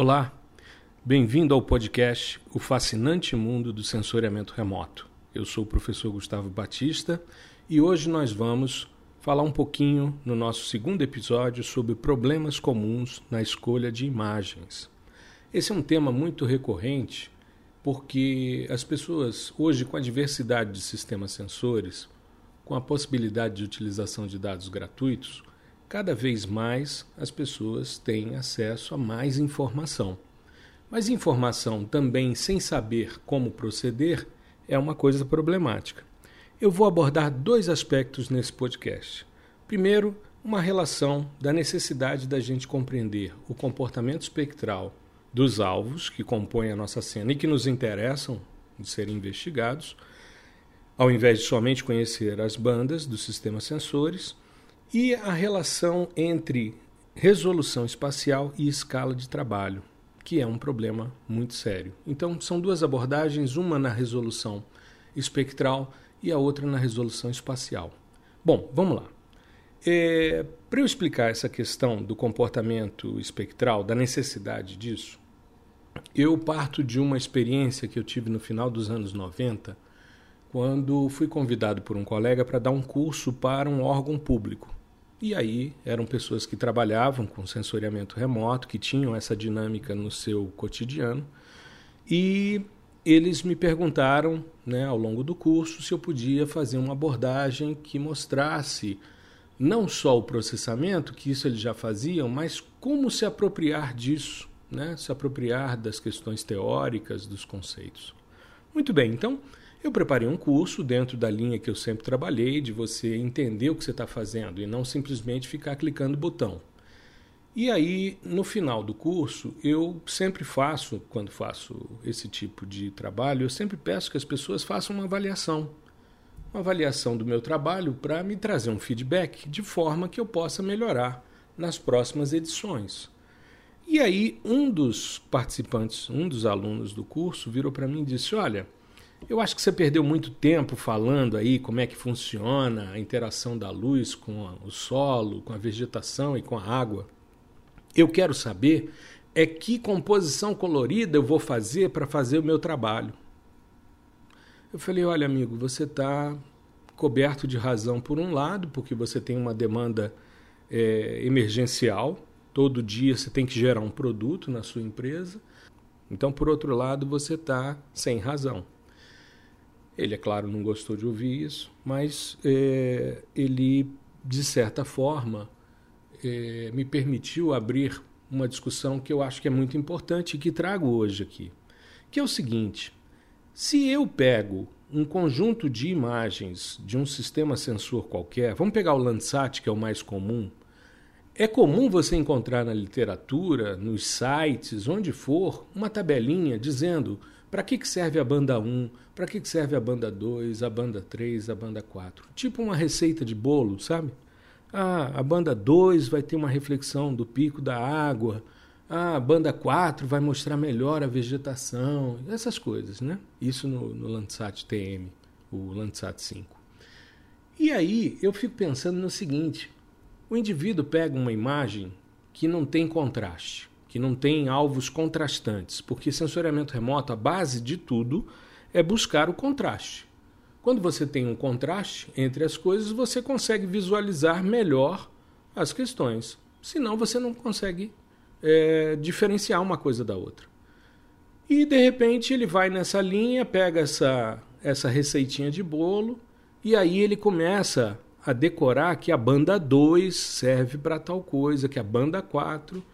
Olá, bem-vindo ao podcast O Fascinante Mundo do Sensoriamento Remoto. Eu sou o professor Gustavo Batista e hoje nós vamos falar um pouquinho no nosso segundo episódio sobre problemas comuns na escolha de imagens. Esse é um tema muito recorrente porque as pessoas, hoje, com a diversidade de sistemas sensores, com a possibilidade de utilização de dados gratuitos, cada vez mais as pessoas têm acesso a mais informação. Mas informação também sem saber como proceder é uma coisa problemática. Eu vou abordar dois aspectos nesse podcast. Primeiro, uma relação da necessidade da gente compreender o comportamento espectral dos alvos que compõem a nossa cena e que nos interessam de serem investigados, ao invés de somente conhecer as bandas dos sistemas sensores e a relação entre resolução espacial e escala de trabalho, que é um problema muito sério. Então, são duas abordagens, uma na resolução espectral e a outra na resolução espacial. Bom, vamos lá. É, Para eu explicar essa questão do comportamento espectral, da necessidade disso, eu parto de uma experiência que eu tive no final dos anos 90, quando fui convidado por um colega para dar um curso para um órgão público. E aí eram pessoas que trabalhavam com sensoriamento remoto, que tinham essa dinâmica no seu cotidiano, e eles me perguntaram, né, ao longo do curso, se eu podia fazer uma abordagem que mostrasse não só o processamento, que isso eles já faziam, mas como se apropriar disso, né, se apropriar das questões teóricas, dos conceitos. Muito bem, então eu preparei um curso dentro da linha que eu sempre trabalhei, de você entender o que você está fazendo e não simplesmente ficar clicando botão. E aí, no final do curso, eu sempre faço, quando faço esse tipo de trabalho, eu sempre peço que as pessoas façam uma avaliação. Uma avaliação do meu trabalho para me trazer um feedback de forma que eu possa melhorar nas próximas edições. E aí, um dos participantes, um dos alunos do curso, virou para mim e disse: Olha eu acho que você perdeu muito tempo falando aí como é que funciona a interação da luz com o solo, com a vegetação e com a água. Eu quero saber é que composição colorida eu vou fazer para fazer o meu trabalho. Eu falei: olha, amigo, você está coberto de razão por um lado, porque você tem uma demanda é, emergencial, todo dia você tem que gerar um produto na sua empresa. Então, por outro lado, você está sem razão. Ele, é claro, não gostou de ouvir isso, mas é, ele, de certa forma, é, me permitiu abrir uma discussão que eu acho que é muito importante e que trago hoje aqui. Que é o seguinte: se eu pego um conjunto de imagens de um sistema sensor qualquer, vamos pegar o Landsat, que é o mais comum. É comum você encontrar na literatura, nos sites, onde for, uma tabelinha dizendo para que, que serve a banda 1? Para que, que serve a banda 2, a banda 3, a banda 4? Tipo uma receita de bolo, sabe? Ah, a banda 2 vai ter uma reflexão do pico da água. Ah, a banda 4 vai mostrar melhor a vegetação. Essas coisas, né? Isso no, no Landsat TM, o Landsat 5. E aí eu fico pensando no seguinte: o indivíduo pega uma imagem que não tem contraste que não tem alvos contrastantes, porque sensoriamento remoto, a base de tudo é buscar o contraste. Quando você tem um contraste entre as coisas, você consegue visualizar melhor as questões. Senão, você não consegue é, diferenciar uma coisa da outra. E de repente ele vai nessa linha, pega essa, essa receitinha de bolo e aí ele começa a decorar que a banda 2 serve para tal coisa, que a banda 4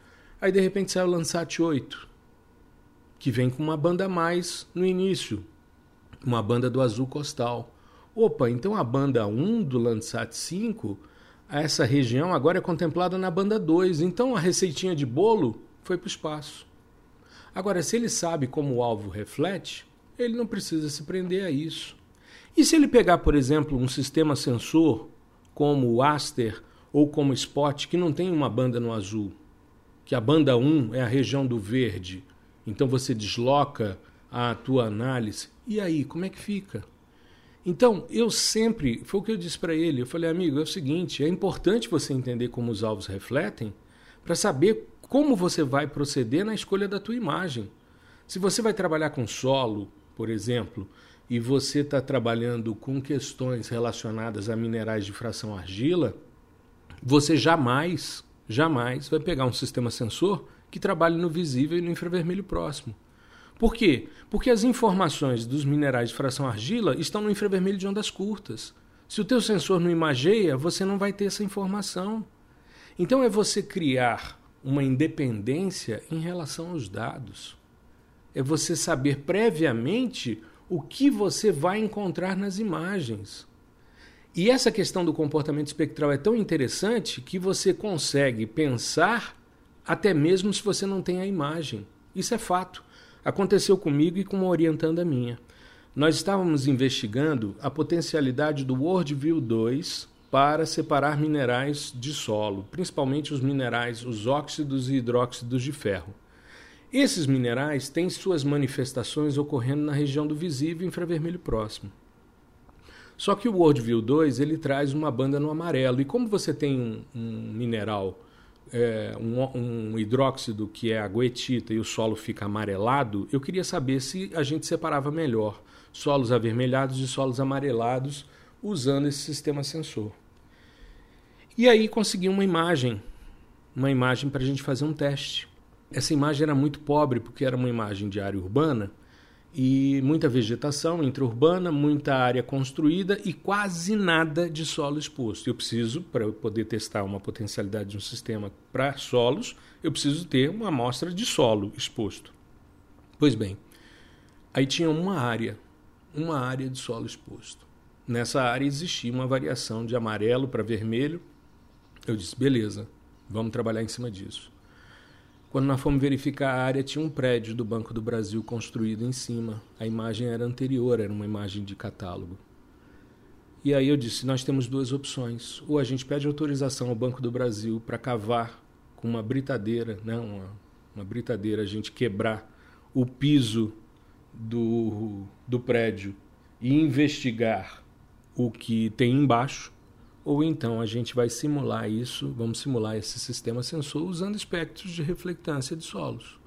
Aí de repente sai o Landsat 8, que vem com uma banda a mais no início, uma banda do azul costal. Opa, então a banda 1 do Landsat 5, essa região agora é contemplada na banda 2. Então a receitinha de bolo foi para o espaço. Agora, se ele sabe como o alvo reflete, ele não precisa se prender a isso. E se ele pegar, por exemplo, um sistema sensor como o Aster ou como o Spot, que não tem uma banda no azul, que a banda 1 é a região do verde, então você desloca a tua análise. E aí, como é que fica? Então, eu sempre, foi o que eu disse para ele, eu falei, amigo, é o seguinte, é importante você entender como os alvos refletem para saber como você vai proceder na escolha da tua imagem. Se você vai trabalhar com solo, por exemplo, e você está trabalhando com questões relacionadas a minerais de fração argila, você jamais, jamais vai pegar um sistema sensor que trabalhe no visível e no infravermelho próximo. Por quê? Porque as informações dos minerais de fração argila estão no infravermelho de ondas curtas. Se o teu sensor não imageia, você não vai ter essa informação. Então é você criar uma independência em relação aos dados. É você saber previamente o que você vai encontrar nas imagens. E essa questão do comportamento espectral é tão interessante que você consegue pensar até mesmo se você não tem a imagem. Isso é fato. Aconteceu comigo e com uma orientanda minha. Nós estávamos investigando a potencialidade do WorldView 2 para separar minerais de solo, principalmente os minerais, os óxidos e hidróxidos de ferro. Esses minerais têm suas manifestações ocorrendo na região do visível infravermelho próximo. Só que o WorldView 2 ele traz uma banda no amarelo. E como você tem um, um mineral, é, um, um, hidróxido que é a goetita e o solo fica amarelado, eu queria saber se a gente separava melhor solos avermelhados de solos amarelados usando esse sistema sensor. E aí consegui uma imagem, uma imagem para a gente fazer um teste. Essa imagem era muito pobre porque era uma imagem de área urbana e muita vegetação intraurbana, muita área construída e quase nada de solo exposto. Eu preciso, para poder testar uma potencialidade de um sistema para solos, eu preciso ter uma amostra de solo exposto. Pois bem, aí tinha uma área, uma área de solo exposto. Nessa área existia uma variação de amarelo para vermelho. Eu disse, beleza, vamos trabalhar em cima disso. Quando nós fomos verificar a área, tinha um prédio do Banco do Brasil construído em cima. A imagem era anterior, era uma imagem de catálogo. E aí eu disse: nós temos duas opções. Ou a gente pede autorização ao Banco do Brasil para cavar com uma britadeira, né, uma, uma britadeira, a gente quebrar o piso do, do prédio e investigar o que tem embaixo, ou então a gente vai simular isso, vamos simular esse sistema sensor usando espectros de reflectância de solos.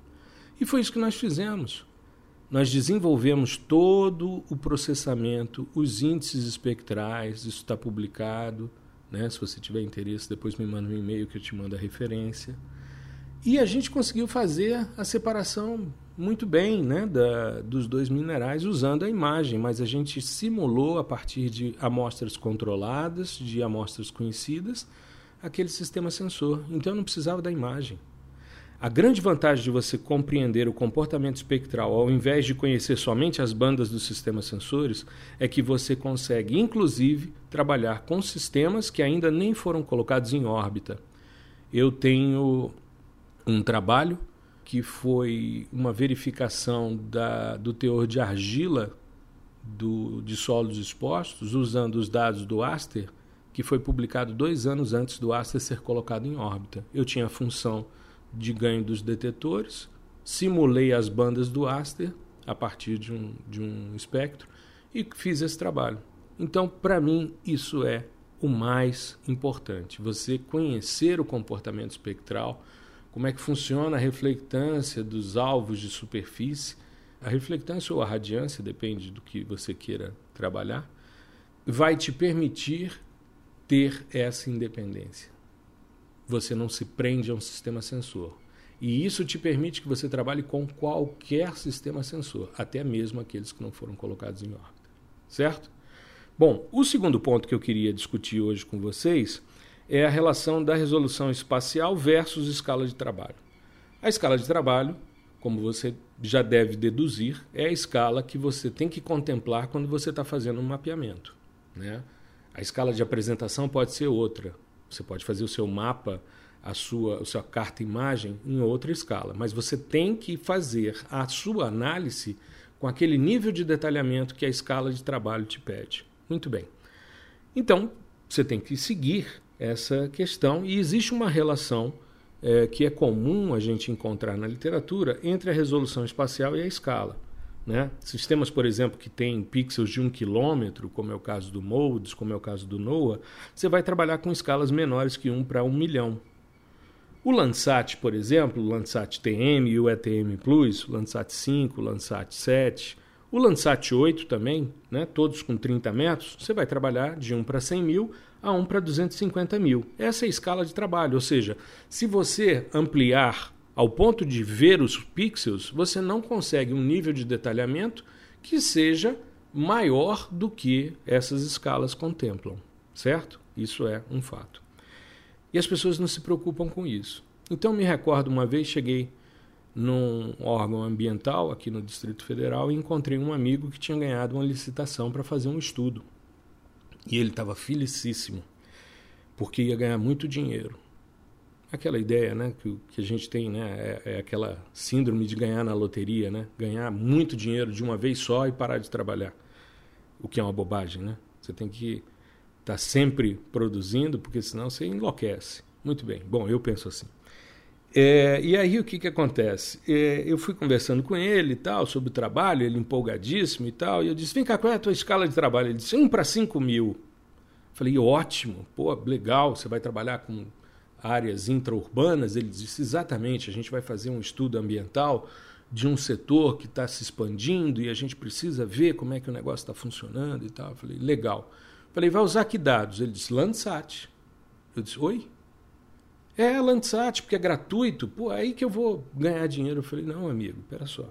E foi isso que nós fizemos. Nós desenvolvemos todo o processamento, os índices espectrais, isso está publicado. Né? Se você tiver interesse, depois me manda um e-mail que eu te mando a referência. E a gente conseguiu fazer a separação muito bem né, da, dos dois minerais usando a imagem, mas a gente simulou a partir de amostras controladas, de amostras conhecidas, aquele sistema sensor. Então não precisava da imagem. A grande vantagem de você compreender o comportamento espectral ao invés de conhecer somente as bandas dos sistemas sensores é que você consegue, inclusive, trabalhar com sistemas que ainda nem foram colocados em órbita. Eu tenho um trabalho que foi uma verificação da, do teor de argila do, de solos expostos, usando os dados do Aster, que foi publicado dois anos antes do Aster ser colocado em órbita. Eu tinha a função de ganho dos detetores, simulei as bandas do Aster a partir de um, de um espectro e fiz esse trabalho. Então, para mim, isso é o mais importante. Você conhecer o comportamento espectral, como é que funciona a reflectância dos alvos de superfície. A reflectância ou a radiância, depende do que você queira trabalhar, vai te permitir ter essa independência. Você não se prende a um sistema sensor. E isso te permite que você trabalhe com qualquer sistema sensor, até mesmo aqueles que não foram colocados em órbita. Certo? Bom, o segundo ponto que eu queria discutir hoje com vocês é a relação da resolução espacial versus escala de trabalho. A escala de trabalho, como você já deve deduzir, é a escala que você tem que contemplar quando você está fazendo um mapeamento. Né? A escala de apresentação pode ser outra. Você pode fazer o seu mapa, a sua, a sua carta imagem em outra escala, mas você tem que fazer a sua análise com aquele nível de detalhamento que a escala de trabalho te pede. Muito bem. Então, você tem que seguir essa questão e existe uma relação é, que é comum a gente encontrar na literatura entre a resolução espacial e a escala. Né? Sistemas, por exemplo, que têm pixels de um quilômetro, como é o caso do MODES, como é o caso do NOAA, você vai trabalhar com escalas menores que 1 para 1 milhão. O Landsat, por exemplo, o Landsat TM e o ETM Plus, o Landsat 5, o Landsat 7, o Landsat 8 também, né, todos com 30 metros, você vai trabalhar de 1 para 100 mil a 1 para 250 mil. Essa é a escala de trabalho, ou seja, se você ampliar ao ponto de ver os pixels, você não consegue um nível de detalhamento que seja maior do que essas escalas contemplam, certo? Isso é um fato. E as pessoas não se preocupam com isso. Então me recordo uma vez cheguei num órgão ambiental aqui no Distrito Federal e encontrei um amigo que tinha ganhado uma licitação para fazer um estudo. E ele estava felicíssimo, porque ia ganhar muito dinheiro. Aquela ideia né, que, que a gente tem, né, é, é aquela síndrome de ganhar na loteria, né? ganhar muito dinheiro de uma vez só e parar de trabalhar. O que é uma bobagem, né? Você tem que estar tá sempre produzindo, porque senão você enlouquece. Muito bem. Bom, eu penso assim. É, e aí o que, que acontece? É, eu fui conversando com ele e tal, sobre o trabalho, ele empolgadíssimo e tal, e eu disse, vem cá, qual é a tua escala de trabalho? Ele disse, um para cinco mil. Falei, ótimo, pô, legal, você vai trabalhar com áreas intraurbanas? Ele disse, exatamente, a gente vai fazer um estudo ambiental de um setor que está se expandindo e a gente precisa ver como é que o negócio está funcionando e tal. falei, legal. falei, vai usar que dados? Ele disse, Landsat. Eu disse, oi? É, Landsat, porque é gratuito. Pô, aí que eu vou ganhar dinheiro. Eu falei, não, amigo, espera só.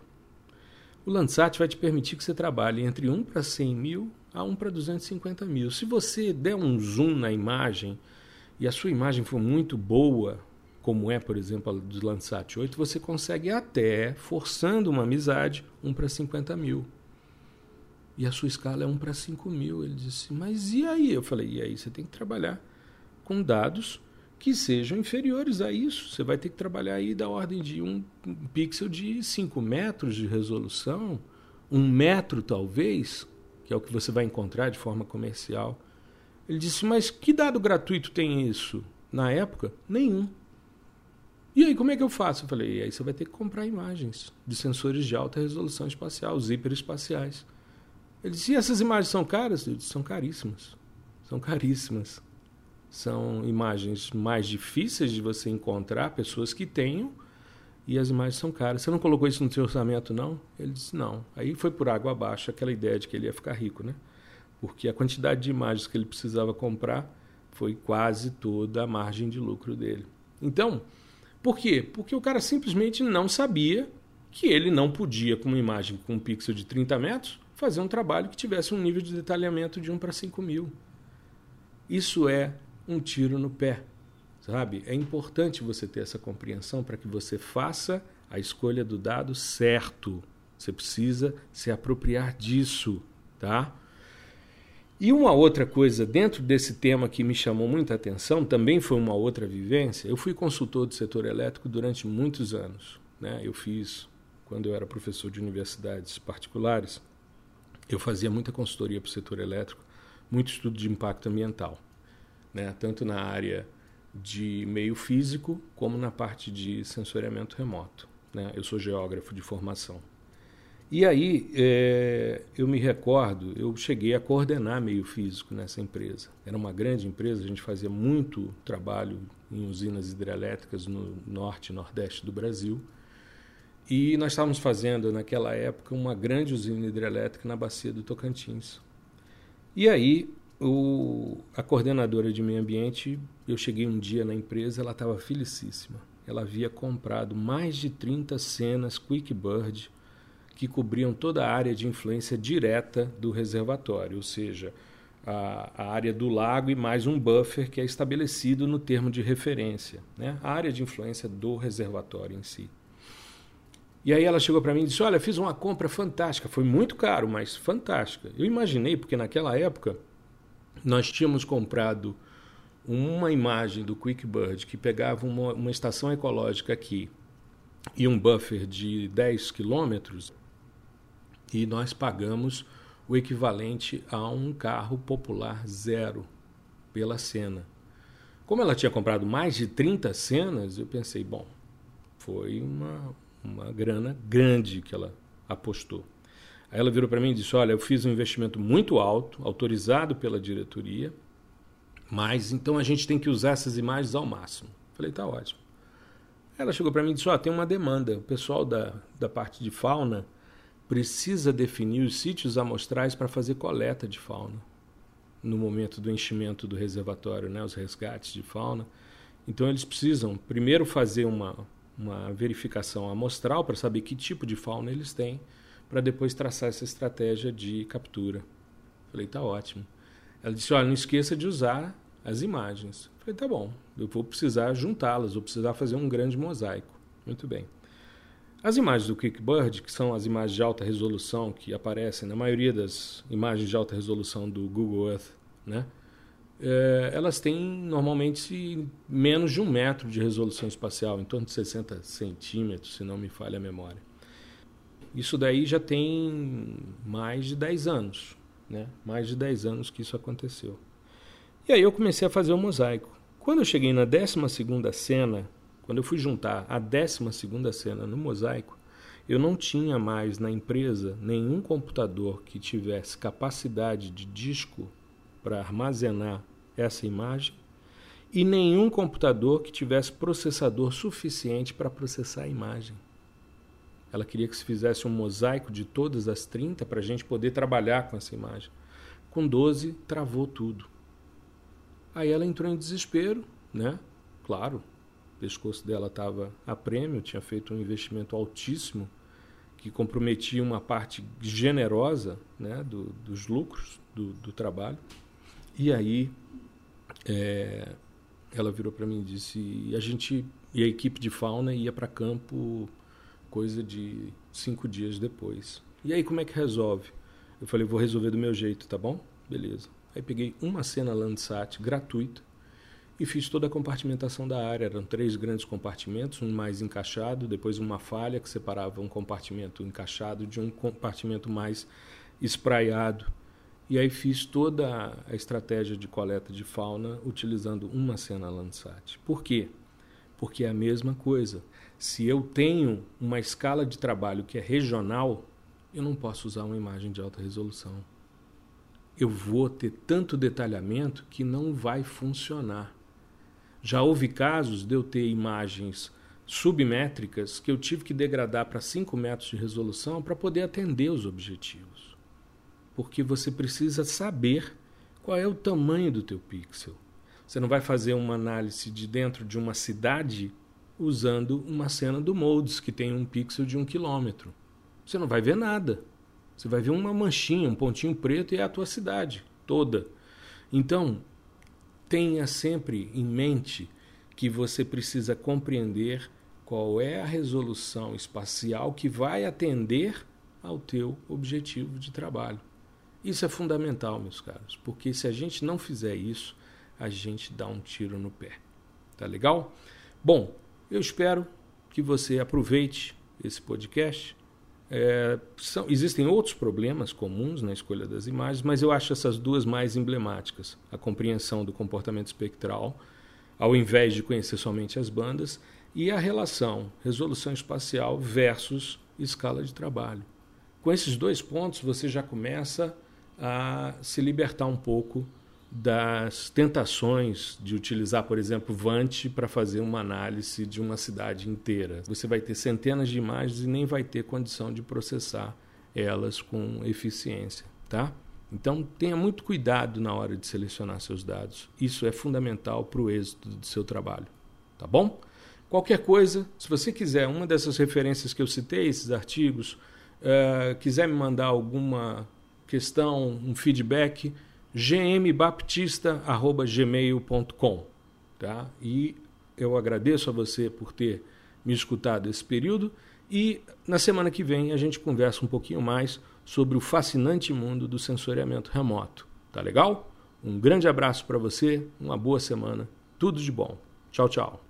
O Landsat vai te permitir que você trabalhe entre 1 para 100 mil a 1 para 250 mil. Se você der um zoom na imagem e a sua imagem for muito boa, como é, por exemplo, a do Landsat 8, você consegue até, forçando uma amizade, 1 para 50 mil. E a sua escala é 1 para 5 mil. Ele disse, mas e aí? Eu falei, e aí você tem que trabalhar com dados que sejam inferiores a isso. Você vai ter que trabalhar aí da ordem de um pixel de 5 metros de resolução, um metro talvez, que é o que você vai encontrar de forma comercial. Ele disse, mas que dado gratuito tem isso? Na época, nenhum. E aí, como é que eu faço? Eu falei, e aí você vai ter que comprar imagens de sensores de alta resolução espacial, os hiperespaciais. Ele disse, e essas imagens são caras? Eu disse, são caríssimas. São caríssimas são imagens mais difíceis de você encontrar, pessoas que tenham, e as imagens são caras. Você não colocou isso no seu orçamento, não? Ele disse, não. Aí foi por água abaixo aquela ideia de que ele ia ficar rico, né? Porque a quantidade de imagens que ele precisava comprar foi quase toda a margem de lucro dele. Então, por quê? Porque o cara simplesmente não sabia que ele não podia, com uma imagem com um pixel de 30 metros, fazer um trabalho que tivesse um nível de detalhamento de 1 para 5 mil. Isso é um tiro no pé, sabe? É importante você ter essa compreensão para que você faça a escolha do dado certo. Você precisa se apropriar disso, tá? E uma outra coisa dentro desse tema que me chamou muita atenção, também foi uma outra vivência. Eu fui consultor do setor elétrico durante muitos anos. Né? Eu fiz, quando eu era professor de universidades particulares, eu fazia muita consultoria para o setor elétrico, muito estudo de impacto ambiental né? tanto na área de meio físico como na parte de sensoriamento remoto. Né? Eu sou geógrafo de formação. E aí, é, eu me recordo, eu cheguei a coordenar meio físico nessa empresa. Era uma grande empresa, a gente fazia muito trabalho em usinas hidrelétricas no norte e nordeste do Brasil. E nós estávamos fazendo, naquela época, uma grande usina hidrelétrica na bacia do Tocantins. E aí, o, a coordenadora de meio ambiente, eu cheguei um dia na empresa, ela estava felicíssima. Ela havia comprado mais de 30 cenas QuickBird que cobriam toda a área de influência direta do reservatório, ou seja, a, a, área do lago e mais um buffer que é estabelecido no termo de referência, né? a área de influência do reservatório em si. E aí ela chegou para mim e disse: Olha, fiz uma compra fantástica, foi muito caro, mas fantástica. Eu imaginei, porque naquela época nós tínhamos comprado uma imagem do QuickBird que pegava uma, uma estação ecológica aqui e um buffer de 10 quilômetros e nós pagamos o equivalente a um carro popular zero pela cena. Como ela tinha comprado mais de 30 cenas, eu pensei, bom, foi uma, uma grana grande que ela apostou. Aí ela virou para mim e disse: Olha, eu fiz um investimento muito alto, autorizado pela diretoria, mas então a gente tem que usar essas imagens ao máximo. Falei: Tá ótimo. Ela chegou para mim e disse: oh, tem uma demanda. O pessoal da, da parte de fauna precisa definir os sítios amostrais para fazer coleta de fauna no momento do enchimento do reservatório, né, os resgates de fauna. Então eles precisam primeiro fazer uma, uma verificação amostral para saber que tipo de fauna eles têm, para depois traçar essa estratégia de captura. Falei, tá ótimo. Ela disse, olha, não esqueça de usar as imagens. Falei, tá bom, eu vou precisar juntá-las, vou precisar fazer um grande mosaico. Muito bem. As imagens do Quickbird, que são as imagens de alta resolução que aparecem na maioria das imagens de alta resolução do Google Earth, né? É, elas têm normalmente menos de um metro de resolução espacial, em torno de 60 centímetros, se não me falha a memória. Isso daí já tem mais de 10 anos, né? mais de 10 anos que isso aconteceu. E aí eu comecei a fazer o mosaico. Quando eu cheguei na 12 cena, quando eu fui juntar a 12 cena no mosaico, eu não tinha mais na empresa nenhum computador que tivesse capacidade de disco para armazenar essa imagem e nenhum computador que tivesse processador suficiente para processar a imagem. Ela queria que se fizesse um mosaico de todas as 30 para a gente poder trabalhar com essa imagem. Com 12, travou tudo. Aí ela entrou em desespero, né? Claro, o pescoço dela estava a prêmio, tinha feito um investimento altíssimo que comprometia uma parte generosa né, do, dos lucros do, do trabalho. E aí é, ela virou para mim e disse: e a gente e a equipe de fauna ia para campo coisa de cinco dias depois. E aí como é que resolve? Eu falei: vou resolver do meu jeito, tá bom? Beleza. Aí peguei uma cena Landsat gratuita e fiz toda a compartimentação da área. Eram três grandes compartimentos, um mais encaixado, depois uma falha que separava um compartimento encaixado de um compartimento mais espraiado. E aí fiz toda a estratégia de coleta de fauna utilizando uma cena Landsat. Por quê? Porque é a mesma coisa. Se eu tenho uma escala de trabalho que é regional, eu não posso usar uma imagem de alta resolução. Eu vou ter tanto detalhamento que não vai funcionar. Já houve casos de eu ter imagens submétricas que eu tive que degradar para 5 metros de resolução para poder atender os objetivos porque você precisa saber qual é o tamanho do teu pixel. Você não vai fazer uma análise de dentro de uma cidade usando uma cena do Modes, que tem um pixel de um quilômetro. Você não vai ver nada. Você vai ver uma manchinha, um pontinho preto e é a tua cidade toda. Então, tenha sempre em mente que você precisa compreender qual é a resolução espacial que vai atender ao teu objetivo de trabalho. Isso é fundamental, meus caros, porque se a gente não fizer isso, a gente dá um tiro no pé. Tá legal? Bom, eu espero que você aproveite esse podcast. É, são, existem outros problemas comuns na escolha das imagens, mas eu acho essas duas mais emblemáticas: a compreensão do comportamento espectral, ao invés de conhecer somente as bandas, e a relação resolução espacial versus escala de trabalho. Com esses dois pontos, você já começa a se libertar um pouco das tentações de utilizar, por exemplo, Vant para fazer uma análise de uma cidade inteira. Você vai ter centenas de imagens e nem vai ter condição de processar elas com eficiência, tá? Então tenha muito cuidado na hora de selecionar seus dados. Isso é fundamental para o êxito do seu trabalho, tá bom? Qualquer coisa, se você quiser uma dessas referências que eu citei, esses artigos, uh, quiser me mandar alguma questão, um feedback, gmbaptista.gmail.com. Tá? E eu agradeço a você por ter me escutado esse período e na semana que vem a gente conversa um pouquinho mais sobre o fascinante mundo do sensoriamento remoto. Tá legal? Um grande abraço para você, uma boa semana, tudo de bom. Tchau, tchau.